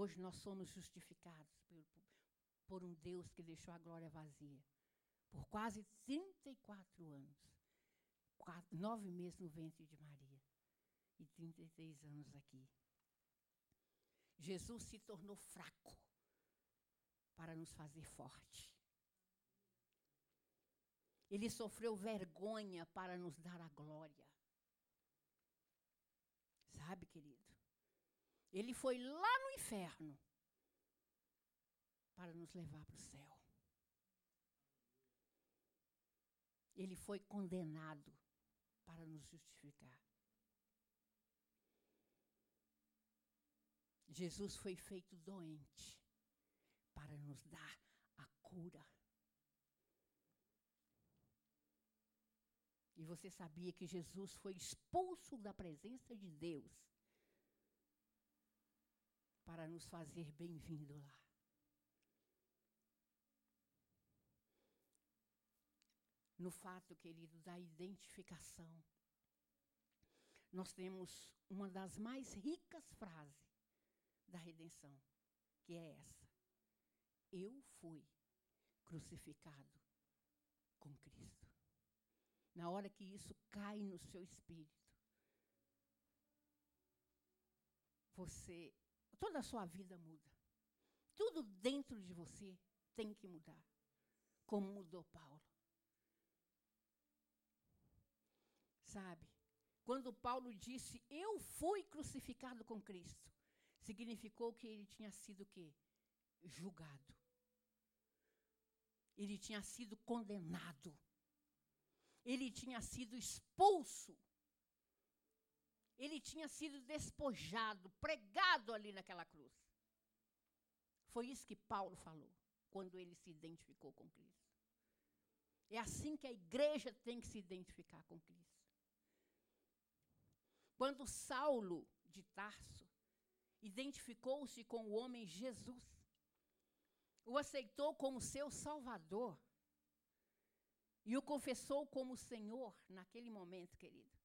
Hoje nós somos justificados por, por um Deus que deixou a glória vazia. Por quase 34 anos. Quatro, nove meses no ventre de Maria. E 33 anos aqui. Jesus se tornou fraco para nos fazer forte. Ele sofreu vergonha para nos dar a glória. Sabe, querido? Ele foi lá no inferno para nos levar para o céu. Ele foi condenado para nos justificar. Jesus foi feito doente para nos dar a cura. E você sabia que Jesus foi expulso da presença de Deus para nos fazer bem-vindo lá. No fato, querido, da identificação, nós temos uma das mais ricas frases da redenção, que é essa: Eu fui crucificado com Cristo na hora que isso cai no seu espírito, você, toda a sua vida muda. Tudo dentro de você tem que mudar, como mudou Paulo. Sabe? Quando Paulo disse: "Eu fui crucificado com Cristo", significou que ele tinha sido o quê? Julgado. Ele tinha sido condenado ele tinha sido expulso. Ele tinha sido despojado, pregado ali naquela cruz. Foi isso que Paulo falou quando ele se identificou com Cristo. É assim que a igreja tem que se identificar com Cristo. Quando Saulo de Tarso identificou-se com o homem Jesus, o aceitou como seu Salvador, e o confessou como Senhor naquele momento, querido,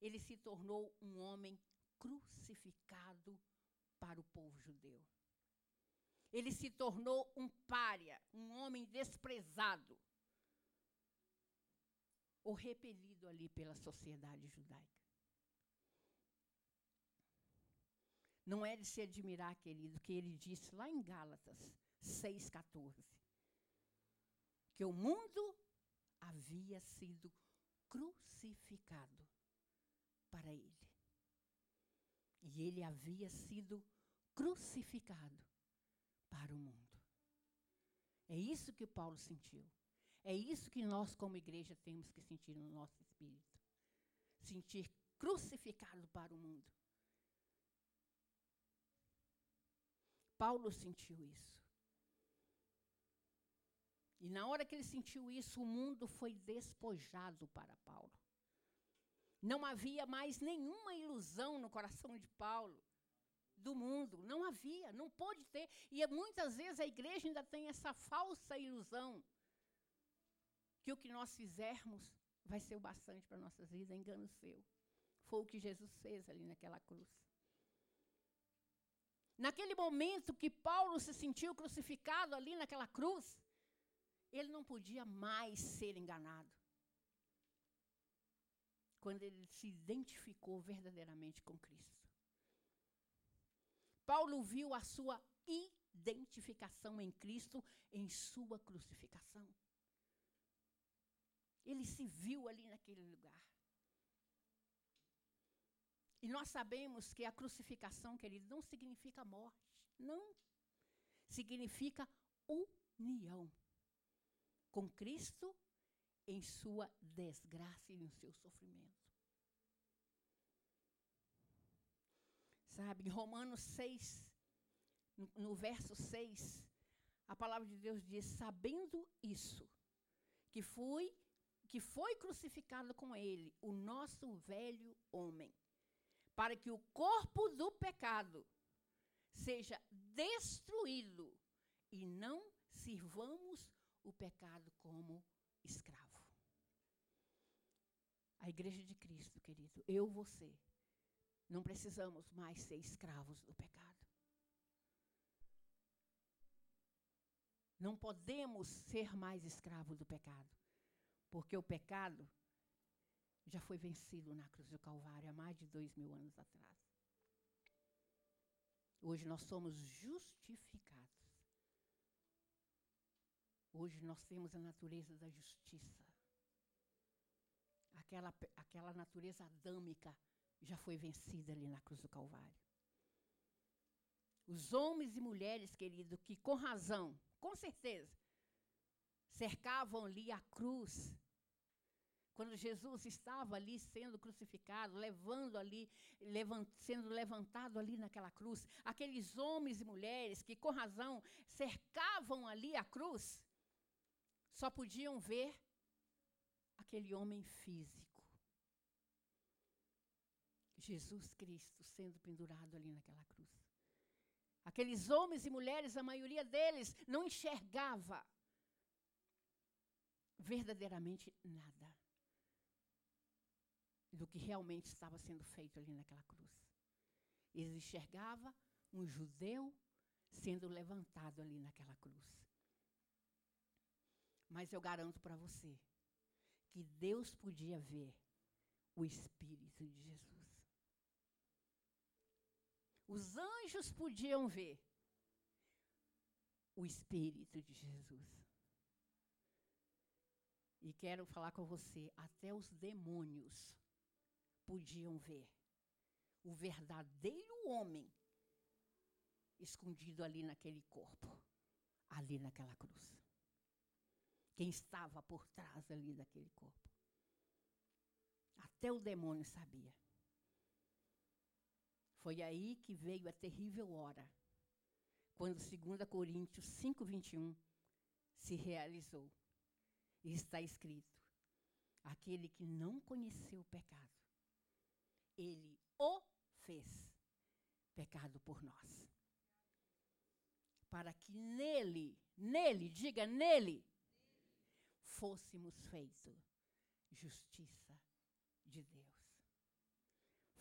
ele se tornou um homem crucificado para o povo judeu. Ele se tornou um pária, um homem desprezado, ou repelido ali pela sociedade judaica. Não é de se admirar, querido, que ele disse lá em Gálatas 6,14, que o mundo havia sido crucificado para ele. E ele havia sido crucificado para o mundo. É isso que Paulo sentiu. É isso que nós, como igreja, temos que sentir no nosso espírito. Sentir crucificado para o mundo. Paulo sentiu isso. E na hora que ele sentiu isso, o mundo foi despojado para Paulo. Não havia mais nenhuma ilusão no coração de Paulo do mundo. Não havia, não pôde ter. E muitas vezes a igreja ainda tem essa falsa ilusão que o que nós fizermos vai ser o bastante para nossas vidas, é engano seu. Foi o que Jesus fez ali naquela cruz. Naquele momento que Paulo se sentiu crucificado ali naquela cruz, ele não podia mais ser enganado. Quando ele se identificou verdadeiramente com Cristo. Paulo viu a sua identificação em Cristo em sua crucificação. Ele se viu ali naquele lugar. E nós sabemos que a crucificação, querido, não significa morte. Não. Significa união com Cristo em sua desgraça e no seu sofrimento. Sabe, em Romanos 6, no, no verso 6, a palavra de Deus diz: sabendo isso, que fui que foi crucificado com ele o nosso velho homem, para que o corpo do pecado seja destruído e não sirvamos o pecado como escravo. A igreja de Cristo, querido, eu, você, não precisamos mais ser escravos do pecado. Não podemos ser mais escravos do pecado, porque o pecado já foi vencido na cruz do Calvário há mais de dois mil anos atrás. Hoje nós somos justificados Hoje nós temos a natureza da justiça. Aquela, aquela natureza adâmica já foi vencida ali na cruz do Calvário. Os homens e mulheres, querido, que com razão, com certeza, cercavam ali a cruz quando Jesus estava ali sendo crucificado, levando ali, levant, sendo levantado ali naquela cruz, aqueles homens e mulheres que com razão cercavam ali a cruz, só podiam ver aquele homem físico. Jesus Cristo sendo pendurado ali naquela cruz. Aqueles homens e mulheres, a maioria deles, não enxergava verdadeiramente nada do que realmente estava sendo feito ali naquela cruz. Eles enxergavam um judeu sendo levantado ali naquela cruz. Mas eu garanto para você que Deus podia ver o Espírito de Jesus. Os anjos podiam ver o Espírito de Jesus. E quero falar com você, até os demônios podiam ver o verdadeiro homem escondido ali naquele corpo, ali naquela cruz. Quem estava por trás ali daquele corpo. Até o demônio sabia. Foi aí que veio a terrível hora, quando 2 Coríntios 5:21 se realizou. E está escrito: aquele que não conheceu o pecado, ele o fez pecado por nós. Para que nele, nele, diga nele, fôssemos feitos justiça de Deus.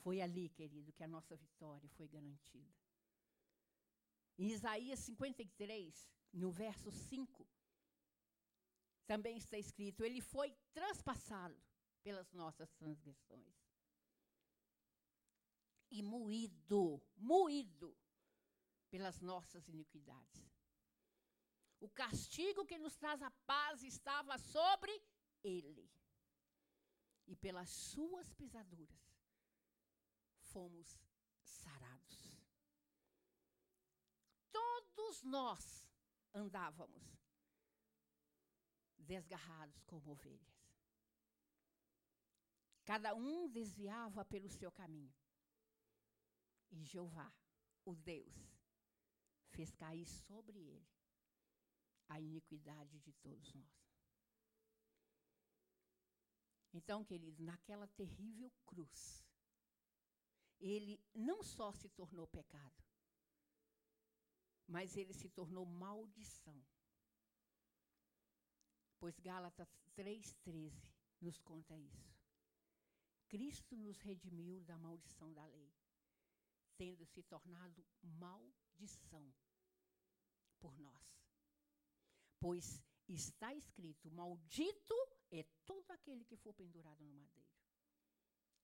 Foi ali, querido, que a nossa vitória foi garantida. Em Isaías 53, no verso 5, também está escrito: Ele foi transpassado pelas nossas transgressões e moído, moído pelas nossas iniquidades. O castigo que nos traz a paz estava sobre ele. E pelas suas pisaduras fomos sarados. Todos nós andávamos desgarrados como ovelhas. Cada um desviava pelo seu caminho. E Jeová, o Deus, fez cair sobre ele a iniquidade de todos nós. Então, querido, naquela terrível cruz, ele não só se tornou pecado, mas ele se tornou maldição. Pois Gálatas 3,13 nos conta isso. Cristo nos redimiu da maldição da lei tendo se tornado maldição por nós. Pois está escrito: Maldito é todo aquele que for pendurado no madeiro.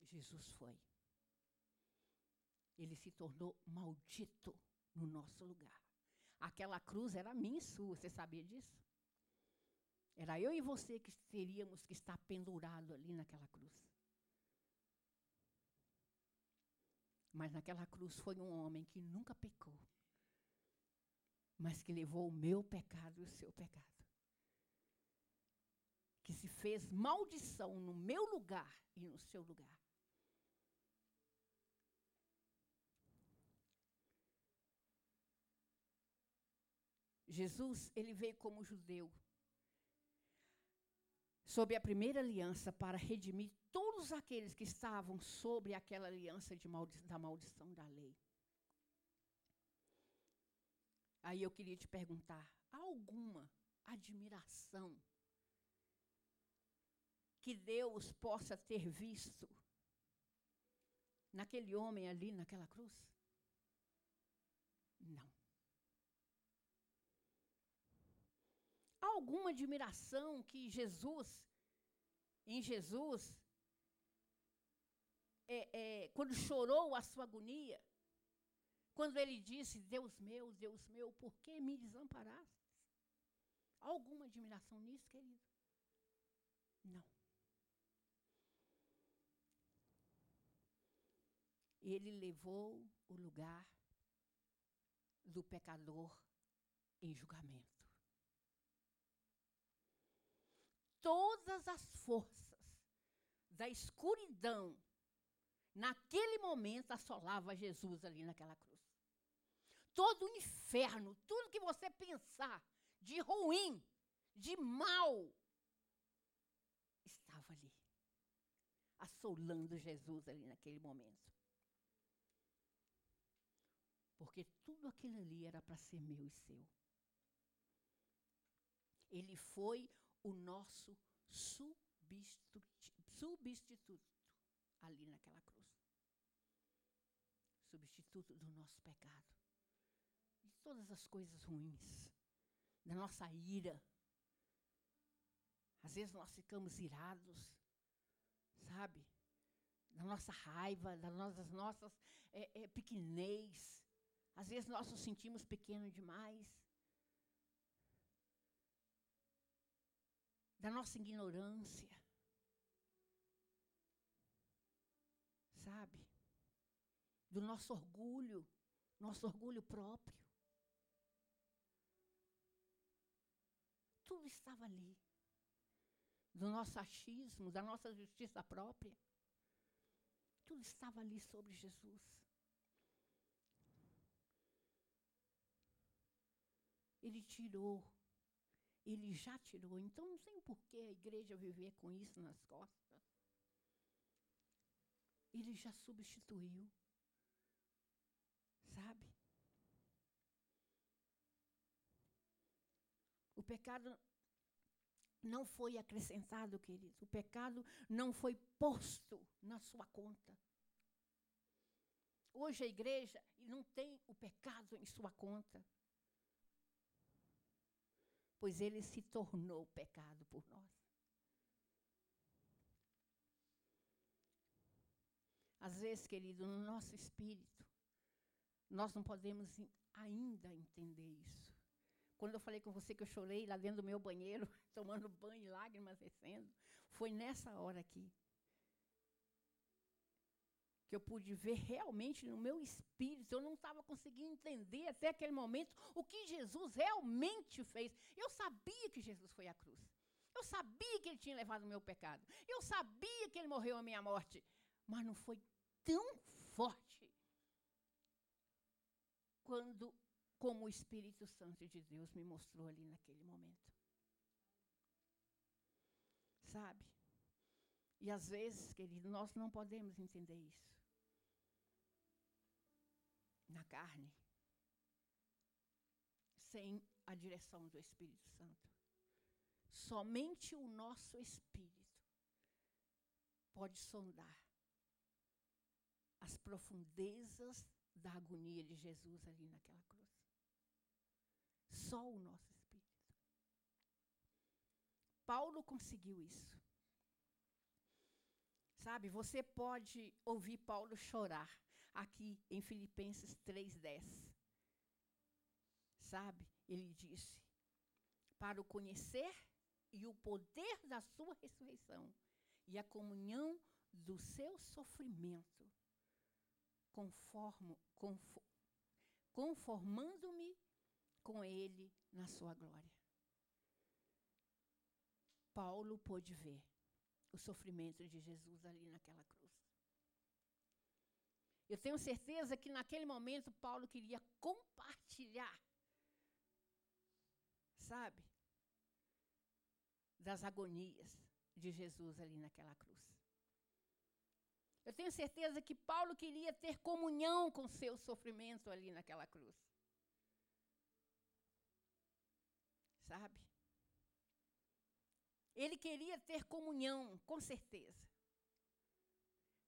Jesus foi. Ele se tornou maldito no nosso lugar. Aquela cruz era minha e sua, você sabia disso? Era eu e você que teríamos que estar pendurado ali naquela cruz. Mas naquela cruz foi um homem que nunca pecou, mas que levou o meu pecado e o seu pecado. Que se fez maldição no meu lugar e no seu lugar. Jesus, ele veio como judeu, sob a primeira aliança para redimir todos aqueles que estavam sobre aquela aliança maldi da maldição da lei. Aí eu queria te perguntar: há alguma admiração que Deus possa ter visto naquele homem ali naquela cruz? Não. alguma admiração que Jesus, em Jesus, é, é, quando chorou a sua agonia, quando ele disse: Deus meu, Deus meu, por que me desamparaste? Alguma admiração nisso, querido? Não. Ele levou o lugar do pecador em julgamento. Todas as forças da escuridão naquele momento assolava Jesus ali naquela cruz. Todo o inferno, tudo que você pensar de ruim, de mal, estava ali, assolando Jesus ali naquele momento. Porque tudo aquilo ali era para ser meu e seu. Ele foi o nosso substituto, ali naquela cruz. Substituto do nosso pecado. Todas as coisas ruins. Da nossa ira. Às vezes nós ficamos irados, sabe? Da nossa raiva, das nossas, nossas é, é, pequenez. Às vezes nós nos sentimos pequenos demais. Da nossa ignorância. Sabe? Do nosso orgulho, nosso orgulho próprio. Tudo estava ali. Do nosso achismo, da nossa justiça própria. Tudo estava ali sobre Jesus. Ele tirou. Ele já tirou. Então não tem por que a igreja viver com isso nas costas. Ele já substituiu. Sabe? O pecado não foi acrescentado, querido. O pecado não foi posto na sua conta. Hoje a igreja não tem o pecado em sua conta pois ele se tornou pecado por nós. Às vezes, querido, no nosso espírito, nós não podemos ainda entender isso. Quando eu falei com você que eu chorei lá dentro do meu banheiro, tomando banho, lágrimas descendo, foi nessa hora aqui que eu pude ver realmente no meu espírito. Eu não estava conseguindo entender até aquele momento o que Jesus realmente fez. Eu sabia que Jesus foi à cruz. Eu sabia que ele tinha levado o meu pecado. Eu sabia que ele morreu a minha morte. Mas não foi tão forte quando como o Espírito Santo de Deus me mostrou ali naquele momento. Sabe? E às vezes, querido, nós não podemos entender isso na carne, sem a direção do Espírito Santo. Somente o nosso espírito pode sondar as profundezas da agonia de Jesus ali naquela cruz. Só o nosso espírito. Paulo conseguiu isso. Sabe, você pode ouvir Paulo chorar aqui em Filipenses 3:10. Sabe? Ele disse: "Para o conhecer e o poder da sua ressurreição e a comunhão do seu sofrimento, conformo, conformando-me com ele na sua glória." Paulo pôde ver o sofrimento de Jesus ali naquela cruz. Eu tenho certeza que naquele momento Paulo queria compartilhar, sabe, das agonias de Jesus ali naquela cruz. Eu tenho certeza que Paulo queria ter comunhão com seu sofrimento ali naquela cruz. Sabe? Ele queria ter comunhão, com certeza.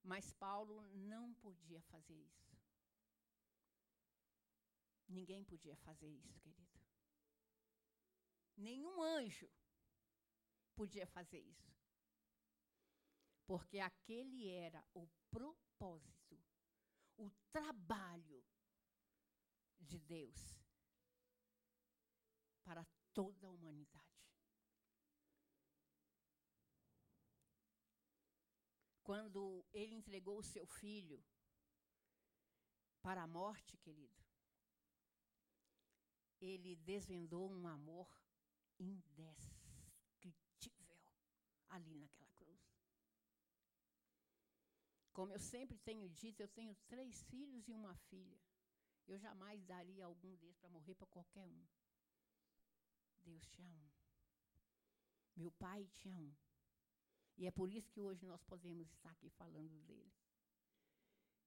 Mas Paulo não podia fazer isso. Ninguém podia fazer isso, querido. Nenhum anjo podia fazer isso. Porque aquele era o propósito, o trabalho de Deus para toda a humanidade. Quando ele entregou o seu filho para a morte, querido, ele desvendou um amor indescritível ali naquela cruz. Como eu sempre tenho dito, eu tenho três filhos e uma filha. Eu jamais daria algum deles para morrer para qualquer um. Deus tinha um. Meu pai tinha um. E é por isso que hoje nós podemos estar aqui falando dele.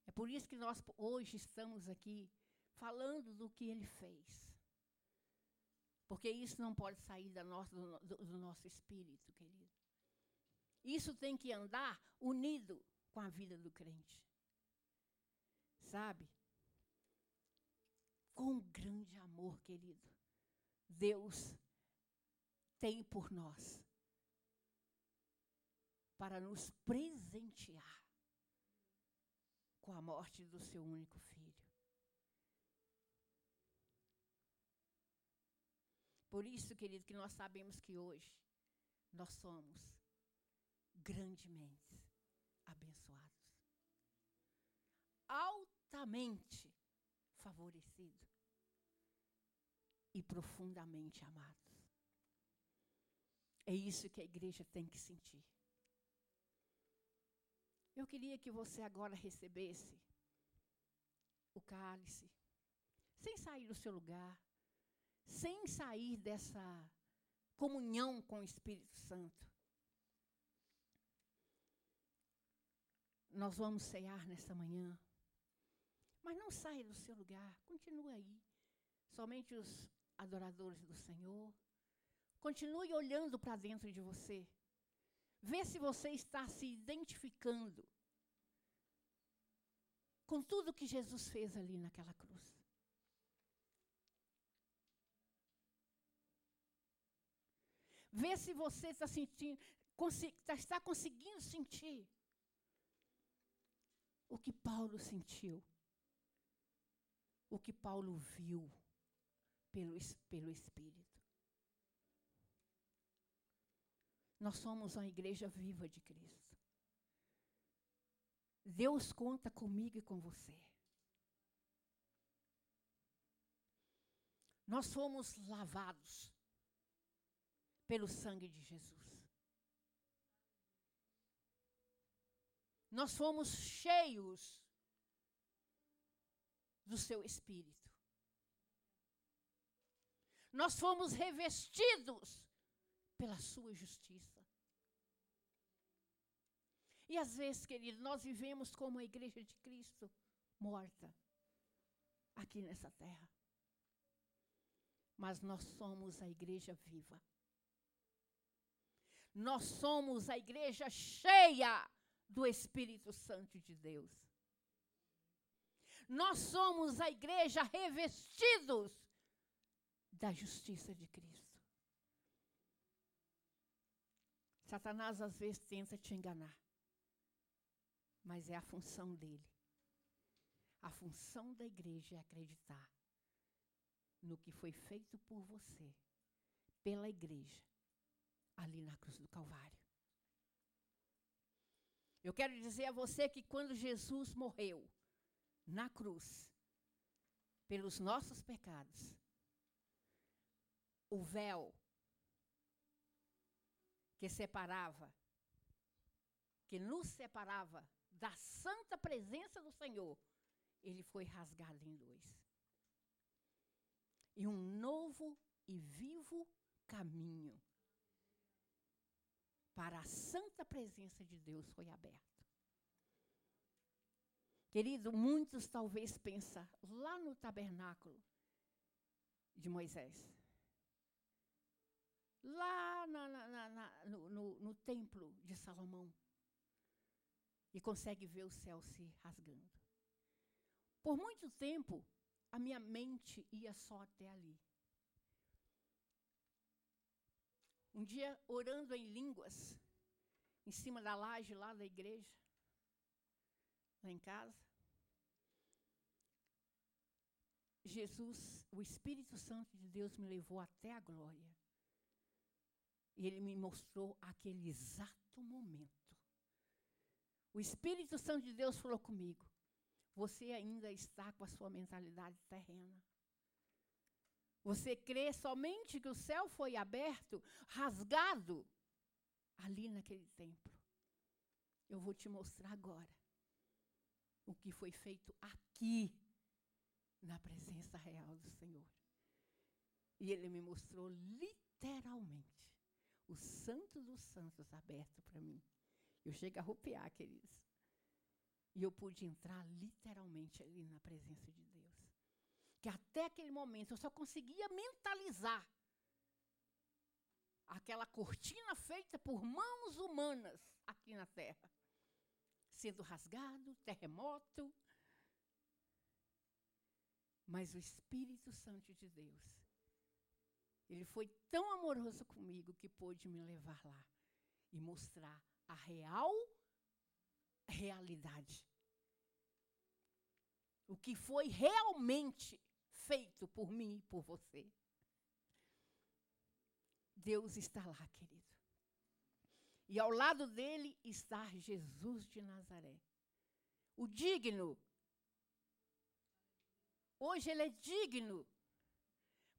É por isso que nós hoje estamos aqui falando do que ele fez. Porque isso não pode sair da nossa, do, do, nosso espírito, querido. Isso tem que andar unido com a vida do crente. Sabe? Com grande amor, querido, Deus tem por nós para nos presentear com a morte do seu único filho. Por isso, querido, que nós sabemos que hoje nós somos grandemente abençoados, altamente favorecidos e profundamente amados. É isso que a igreja tem que sentir. Eu queria que você agora recebesse o cálice, sem sair do seu lugar, sem sair dessa comunhão com o Espírito Santo. Nós vamos cear nesta manhã. Mas não saia do seu lugar, continue aí. Somente os adoradores do Senhor. Continue olhando para dentro de você. Vê se você está se identificando com tudo que Jesus fez ali naquela cruz. Vê se você está sentindo, tá, está conseguindo sentir o que Paulo sentiu, o que Paulo viu pelo, pelo Espírito. Nós somos uma igreja viva de Cristo. Deus conta comigo e com você. Nós fomos lavados pelo sangue de Jesus. Nós fomos cheios do seu espírito. Nós fomos revestidos pela sua justiça. E às vezes, querido, nós vivemos como a igreja de Cristo morta aqui nessa terra. Mas nós somos a igreja viva. Nós somos a igreja cheia do Espírito Santo de Deus. Nós somos a igreja revestidos da justiça de Cristo. Satanás às vezes tenta te enganar, mas é a função dele. A função da igreja é acreditar no que foi feito por você, pela igreja, ali na cruz do Calvário. Eu quero dizer a você que quando Jesus morreu na cruz, pelos nossos pecados, o véu que separava, que nos separava da santa presença do Senhor, ele foi rasgado em dois. E um novo e vivo caminho para a santa presença de Deus foi aberto. Querido, muitos talvez pensam lá no tabernáculo de Moisés, lá na, na, na, no, no, no templo de Salomão, e consegue ver o céu se rasgando. Por muito tempo, a minha mente ia só até ali. Um dia, orando em línguas, em cima da laje lá da igreja, lá em casa, Jesus, o Espírito Santo de Deus me levou até a glória. E ele me mostrou aquele exato momento. O Espírito Santo de Deus falou comigo: Você ainda está com a sua mentalidade terrena. Você crê somente que o céu foi aberto, rasgado, ali naquele templo. Eu vou te mostrar agora o que foi feito aqui, na presença real do Senhor. E ele me mostrou literalmente o Santo dos Santos aberto para mim. Eu chego a arrupiar, queridos. E eu pude entrar literalmente ali na presença de Deus. Que até aquele momento eu só conseguia mentalizar aquela cortina feita por mãos humanas aqui na terra, sendo rasgado, terremoto. Mas o Espírito Santo de Deus, ele foi tão amoroso comigo que pôde me levar lá e mostrar a real realidade. O que foi realmente feito por mim e por você. Deus está lá, querido. E ao lado dele está Jesus de Nazaré. O digno. Hoje ele é digno.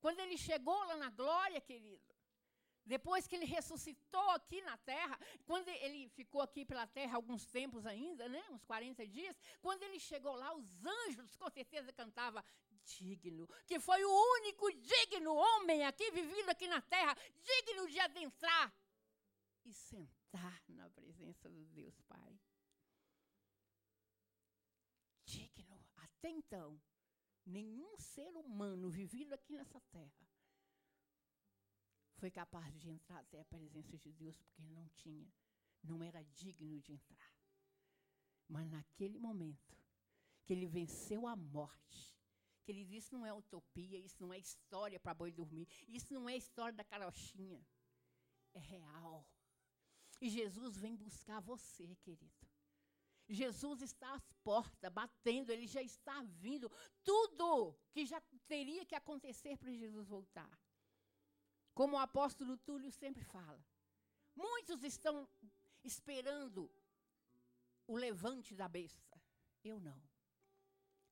Quando ele chegou lá na glória, querido, depois que ele ressuscitou aqui na terra, quando ele ficou aqui pela terra alguns tempos ainda, né, uns 40 dias, quando ele chegou lá, os anjos com certeza cantavam digno, que foi o único digno homem aqui vivido aqui na terra, digno de adentrar e sentar na presença do Deus Pai. Digno. Até então, nenhum ser humano vivido aqui nessa terra foi capaz de entrar até a presença de Deus porque não tinha, não era digno de entrar. Mas naquele momento que ele venceu a morte, que ele disse não é utopia, isso não é história para boi dormir, isso não é história da carochinha, é real. E Jesus vem buscar você, querido. Jesus está às portas, batendo, ele já está vindo. Tudo que já teria que acontecer para Jesus voltar. Como o apóstolo Túlio sempre fala. Muitos estão esperando o levante da besta. Eu não.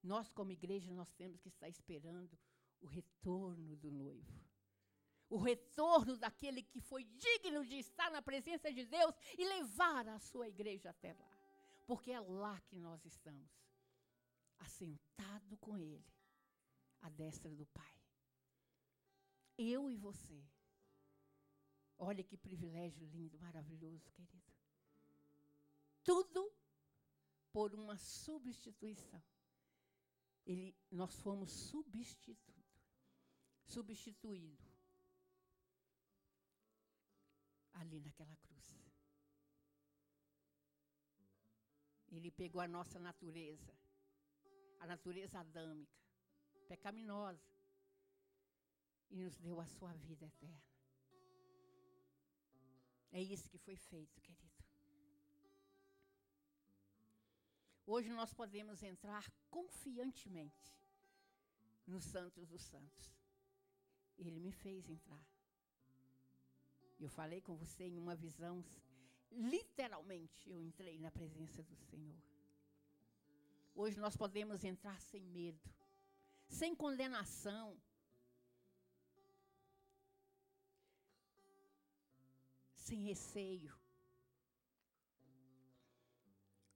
Nós, como igreja, nós temos que estar esperando o retorno do noivo. O retorno daquele que foi digno de estar na presença de Deus e levar a sua igreja até lá. Porque é lá que nós estamos, assentado com Ele, à destra do Pai eu e você. Olha que privilégio lindo, maravilhoso, querido. Tudo por uma substituição. Ele, nós fomos substituído, substituído ali naquela cruz. Ele pegou a nossa natureza, a natureza adâmica, pecaminosa e nos deu a sua vida eterna. É isso que foi feito, querido. Hoje nós podemos entrar confiantemente no Santos dos Santos. Ele me fez entrar. Eu falei com você em uma visão, literalmente eu entrei na presença do Senhor. Hoje nós podemos entrar sem medo, sem condenação, sem receio.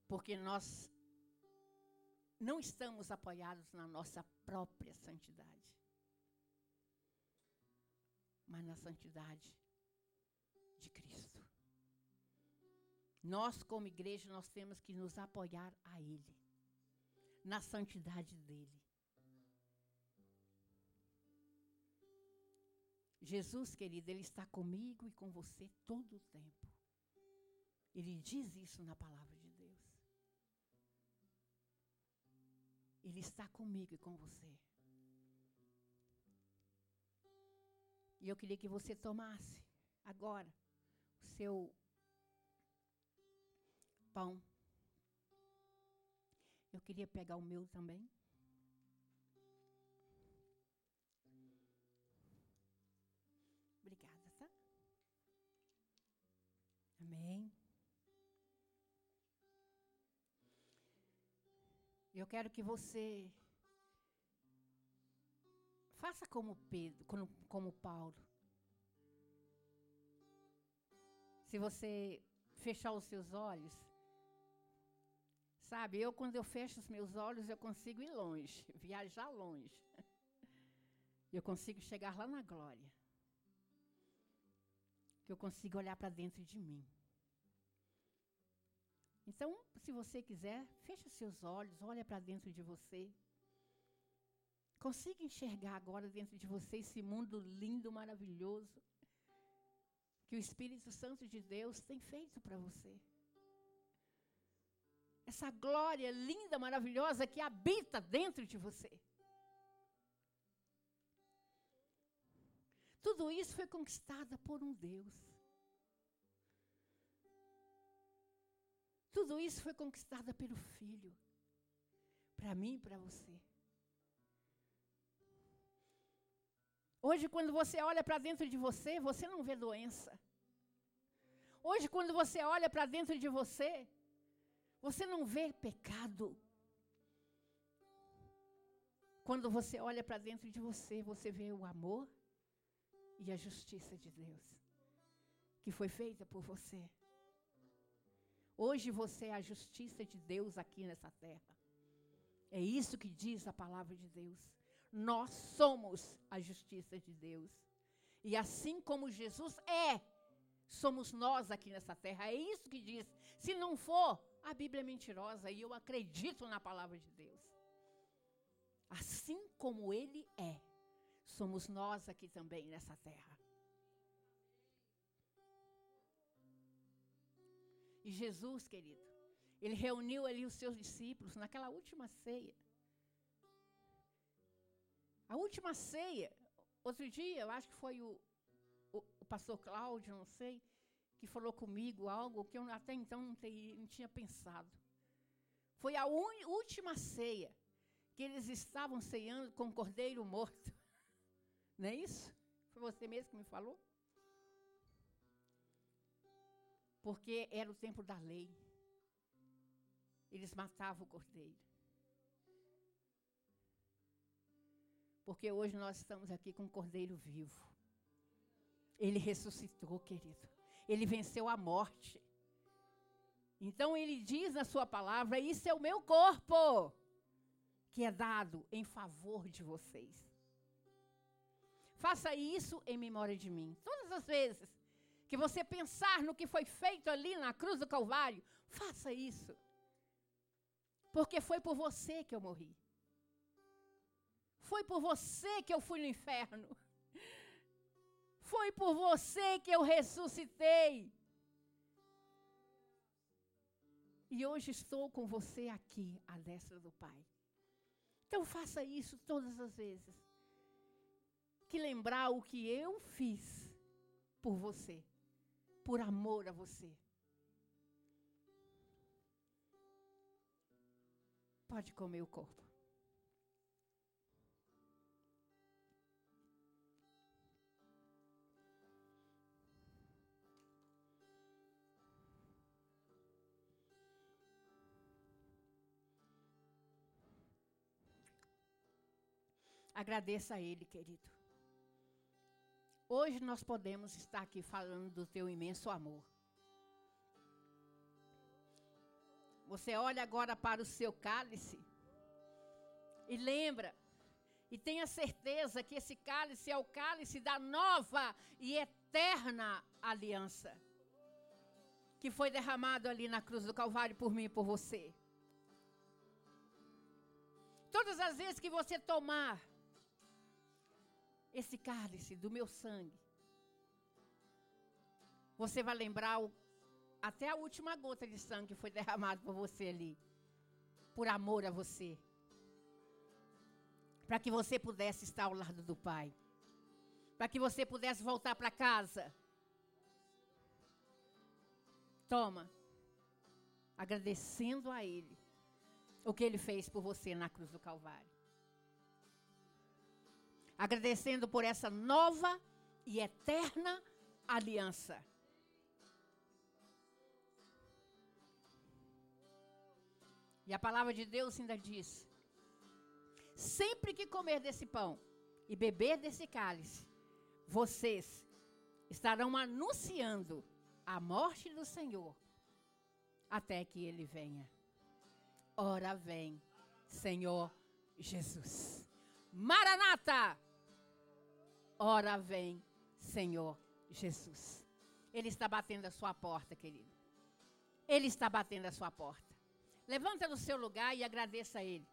Porque nós não estamos apoiados na nossa própria santidade, mas na santidade de Cristo. Nós, como igreja, nós temos que nos apoiar a Ele, na santidade dEle. Jesus, querido, Ele está comigo e com você todo o tempo. Ele diz isso na palavra de Deus. Ele está comigo e com você. E eu queria que você tomasse agora o seu pão. Eu queria pegar o meu também. Eu quero que você faça como Pedro, como, como Paulo. Se você fechar os seus olhos, sabe, eu quando eu fecho os meus olhos, eu consigo ir longe, viajar longe. Eu consigo chegar lá na glória. Que eu consigo olhar para dentro de mim. Então, se você quiser, feche seus olhos, olha para dentro de você. Consiga enxergar agora dentro de você esse mundo lindo, maravilhoso, que o Espírito Santo de Deus tem feito para você. Essa glória linda, maravilhosa que habita dentro de você. Tudo isso foi conquistado por um Deus. Tudo isso foi conquistado pelo Filho. Para mim e para você. Hoje, quando você olha para dentro de você, você não vê doença. Hoje, quando você olha para dentro de você, você não vê pecado. Quando você olha para dentro de você, você vê o amor e a justiça de Deus, que foi feita por você. Hoje você é a justiça de Deus aqui nessa terra. É isso que diz a palavra de Deus. Nós somos a justiça de Deus. E assim como Jesus é, somos nós aqui nessa terra. É isso que diz. Se não for, a Bíblia é mentirosa e eu acredito na palavra de Deus. Assim como Ele é, somos nós aqui também nessa terra. E Jesus, querido, ele reuniu ali os seus discípulos naquela última ceia. A última ceia, outro dia, eu acho que foi o, o, o pastor Cláudio, não sei, que falou comigo algo que eu até então não, não tinha pensado. Foi a un, última ceia que eles estavam ceando com o cordeiro morto. Não é isso? Foi você mesmo que me falou? Porque era o tempo da lei. Eles matavam o cordeiro. Porque hoje nós estamos aqui com um cordeiro vivo. Ele ressuscitou, querido. Ele venceu a morte. Então ele diz na sua palavra: Isso é o meu corpo, que é dado em favor de vocês. Faça isso em memória de mim. Todas as vezes que você pensar no que foi feito ali na cruz do Calvário, faça isso. Porque foi por você que eu morri. Foi por você que eu fui no inferno. Foi por você que eu ressuscitei. E hoje estou com você aqui, à destra do Pai. Então faça isso todas as vezes. Que lembrar o que eu fiz por você por amor a você. Pode comer o corpo. Agradeça a Ele, querido. Hoje nós podemos estar aqui falando do teu imenso amor. Você olha agora para o seu cálice e lembra, e tenha certeza que esse cálice é o cálice da nova e eterna aliança que foi derramado ali na cruz do Calvário por mim e por você. Todas as vezes que você tomar esse cálice do meu sangue, você vai lembrar o, até a última gota de sangue que foi derramado por você ali, por amor a você, para que você pudesse estar ao lado do Pai, para que você pudesse voltar para casa Toma. Agradecendo a Ele o que Ele fez por você na cruz do Calvário. Agradecendo por essa nova e eterna aliança. E a palavra de Deus ainda diz: sempre que comer desse pão e beber desse cálice, vocês estarão anunciando a morte do Senhor até que ele venha. Ora vem, Senhor Jesus. Maranata! Ora vem, Senhor Jesus. Ele está batendo a sua porta, querido. Ele está batendo a sua porta. Levanta no seu lugar e agradeça a Ele.